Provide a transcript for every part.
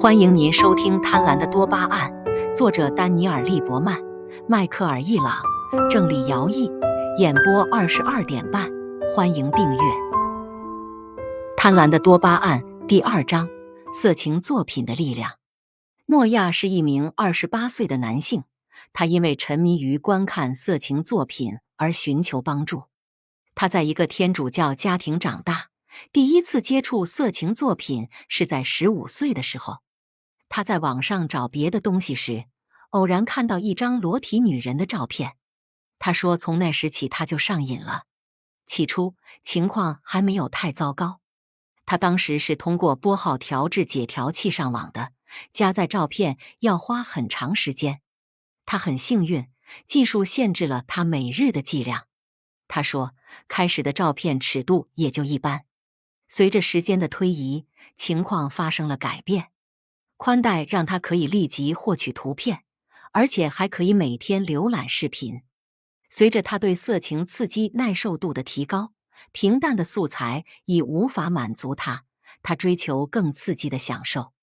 欢迎您收听《贪婪的多巴胺》，作者丹尼尔·利伯曼、迈克尔·易朗，郑丽瑶译，演播二十二点半。欢迎订阅《贪婪的多巴胺》第二章：色情作品的力量。诺亚是一名二十八岁的男性，他因为沉迷于观看色情作品而寻求帮助。他在一个天主教家庭长大。第一次接触色情作品是在十五岁的时候，他在网上找别的东西时，偶然看到一张裸体女人的照片。他说，从那时起他就上瘾了。起初情况还没有太糟糕，他当时是通过拨号调制解调器上网的，加载照片要花很长时间。他很幸运，技术限制了他每日的剂量。他说，开始的照片尺度也就一般。随着时间的推移，情况发生了改变。宽带让他可以立即获取图片，而且还可以每天浏览视频。随着他对色情刺激耐受度的提高，平淡的素材已无法满足他，他追求更刺激的享受。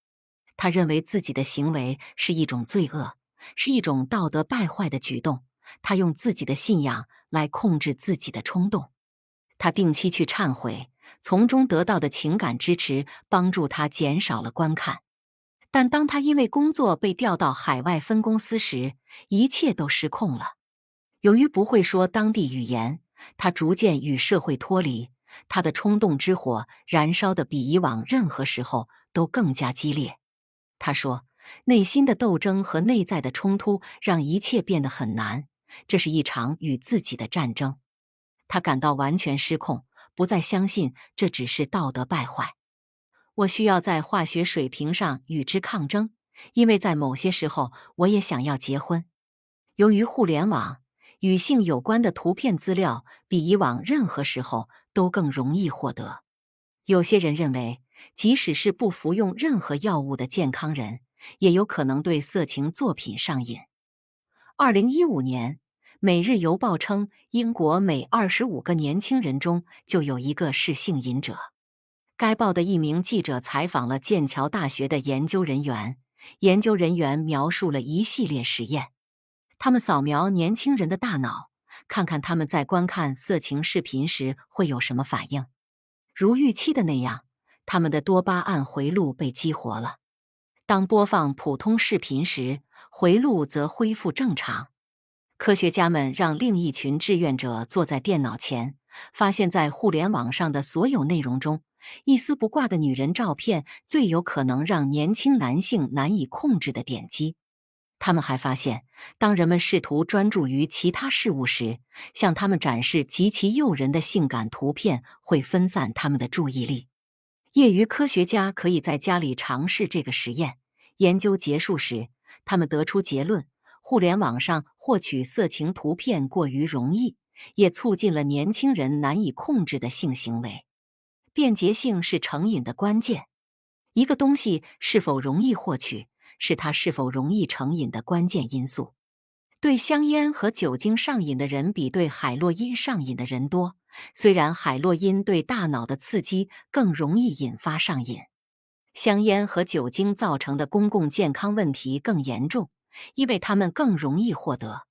他认为自己的行为是一种罪恶，是一种道德败坏的举动。他用自己的信仰来控制自己的冲动。他定期去忏悔。从中得到的情感支持帮助他减少了观看，但当他因为工作被调到海外分公司时，一切都失控了。由于不会说当地语言，他逐渐与社会脱离。他的冲动之火燃烧的比以往任何时候都更加激烈。他说：“内心的斗争和内在的冲突让一切变得很难，这是一场与自己的战争。”他感到完全失控。不再相信这只是道德败坏。我需要在化学水平上与之抗争，因为在某些时候我也想要结婚。由于互联网，与性有关的图片资料比以往任何时候都更容易获得。有些人认为，即使是不服用任何药物的健康人，也有可能对色情作品上瘾。二零一五年。《每日邮报》称，英国每二十五个年轻人中就有一个是性瘾者。该报的一名记者采访了剑桥大学的研究人员，研究人员描述了一系列实验。他们扫描年轻人的大脑，看看他们在观看色情视频时会有什么反应。如预期的那样，他们的多巴胺回路被激活了。当播放普通视频时，回路则恢复正常。科学家们让另一群志愿者坐在电脑前，发现，在互联网上的所有内容中，一丝不挂的女人照片最有可能让年轻男性难以控制的点击。他们还发现，当人们试图专注于其他事物时，向他们展示极其诱人的性感图片会分散他们的注意力。业余科学家可以在家里尝试这个实验。研究结束时，他们得出结论。互联网上获取色情图片过于容易，也促进了年轻人难以控制的性行为。便捷性是成瘾的关键。一个东西是否容易获取，是它是否容易成瘾的关键因素。对香烟和酒精上瘾的人比对海洛因上瘾的人多，虽然海洛因对大脑的刺激更容易引发上瘾，香烟和酒精造成的公共健康问题更严重。因为它们更容易获得。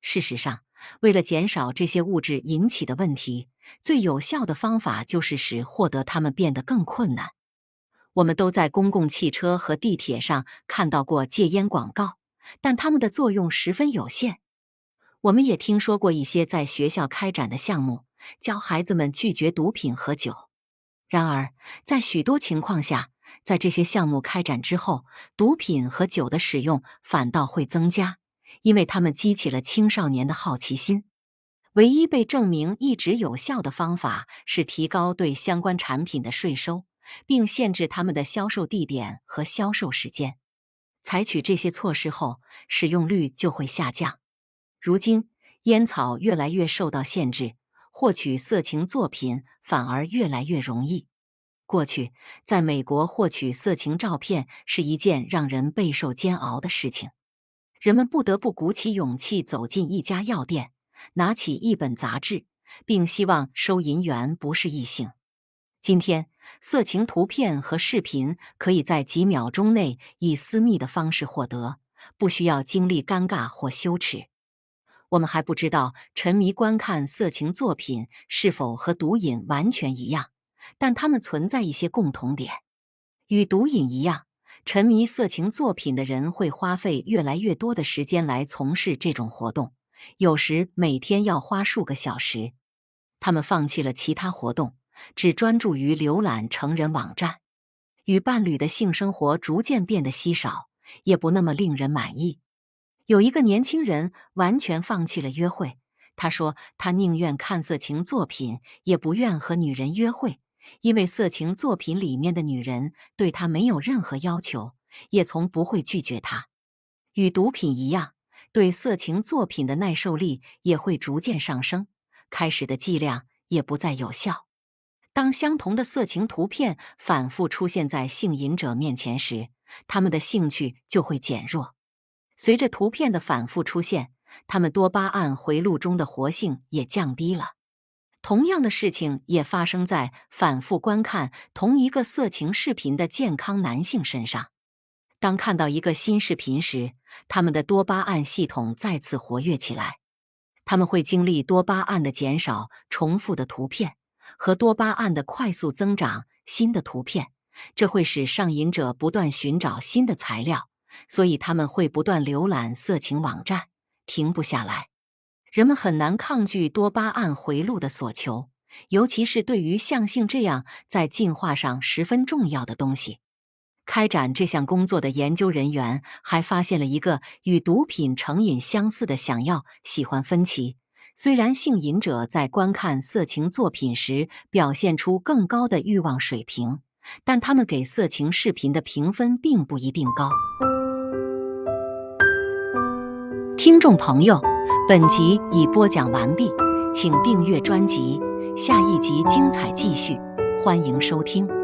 事实上，为了减少这些物质引起的问题，最有效的方法就是使获得它们变得更困难。我们都在公共汽车和地铁上看到过戒烟广告，但它们的作用十分有限。我们也听说过一些在学校开展的项目，教孩子们拒绝毒品和酒。然而，在许多情况下，在这些项目开展之后，毒品和酒的使用反倒会增加，因为它们激起了青少年的好奇心。唯一被证明一直有效的方法是提高对相关产品的税收，并限制他们的销售地点和销售时间。采取这些措施后，使用率就会下降。如今，烟草越来越受到限制，获取色情作品反而越来越容易。过去，在美国获取色情照片是一件让人备受煎熬的事情。人们不得不鼓起勇气走进一家药店，拿起一本杂志，并希望收银员不是异性。今天，色情图片和视频可以在几秒钟内以私密的方式获得，不需要经历尴尬或羞耻。我们还不知道沉迷观看色情作品是否和毒瘾完全一样，但它们存在一些共同点。与毒瘾一样，沉迷色情作品的人会花费越来越多的时间来从事这种活动，有时每天要花数个小时。他们放弃了其他活动，只专注于浏览成人网站。与伴侣的性生活逐渐变得稀少，也不那么令人满意。有一个年轻人完全放弃了约会。他说：“他宁愿看色情作品，也不愿和女人约会，因为色情作品里面的女人对他没有任何要求，也从不会拒绝他。与毒品一样，对色情作品的耐受力也会逐渐上升。开始的剂量也不再有效。当相同的色情图片反复出现在性瘾者面前时，他们的兴趣就会减弱。”随着图片的反复出现，他们多巴胺回路中的活性也降低了。同样的事情也发生在反复观看同一个色情视频的健康男性身上。当看到一个新视频时，他们的多巴胺系统再次活跃起来。他们会经历多巴胺的减少、重复的图片和多巴胺的快速增长。新的图片，这会使上瘾者不断寻找新的材料。所以他们会不断浏览色情网站，停不下来。人们很难抗拒多巴胺回路的所求，尤其是对于像性这样在进化上十分重要的东西。开展这项工作的研究人员还发现了一个与毒品成瘾相似的想要喜欢分歧。虽然性瘾者在观看色情作品时表现出更高的欲望水平，但他们给色情视频的评分并不一定高。听众朋友，本集已播讲完毕，请订阅专辑，下一集精彩继续，欢迎收听。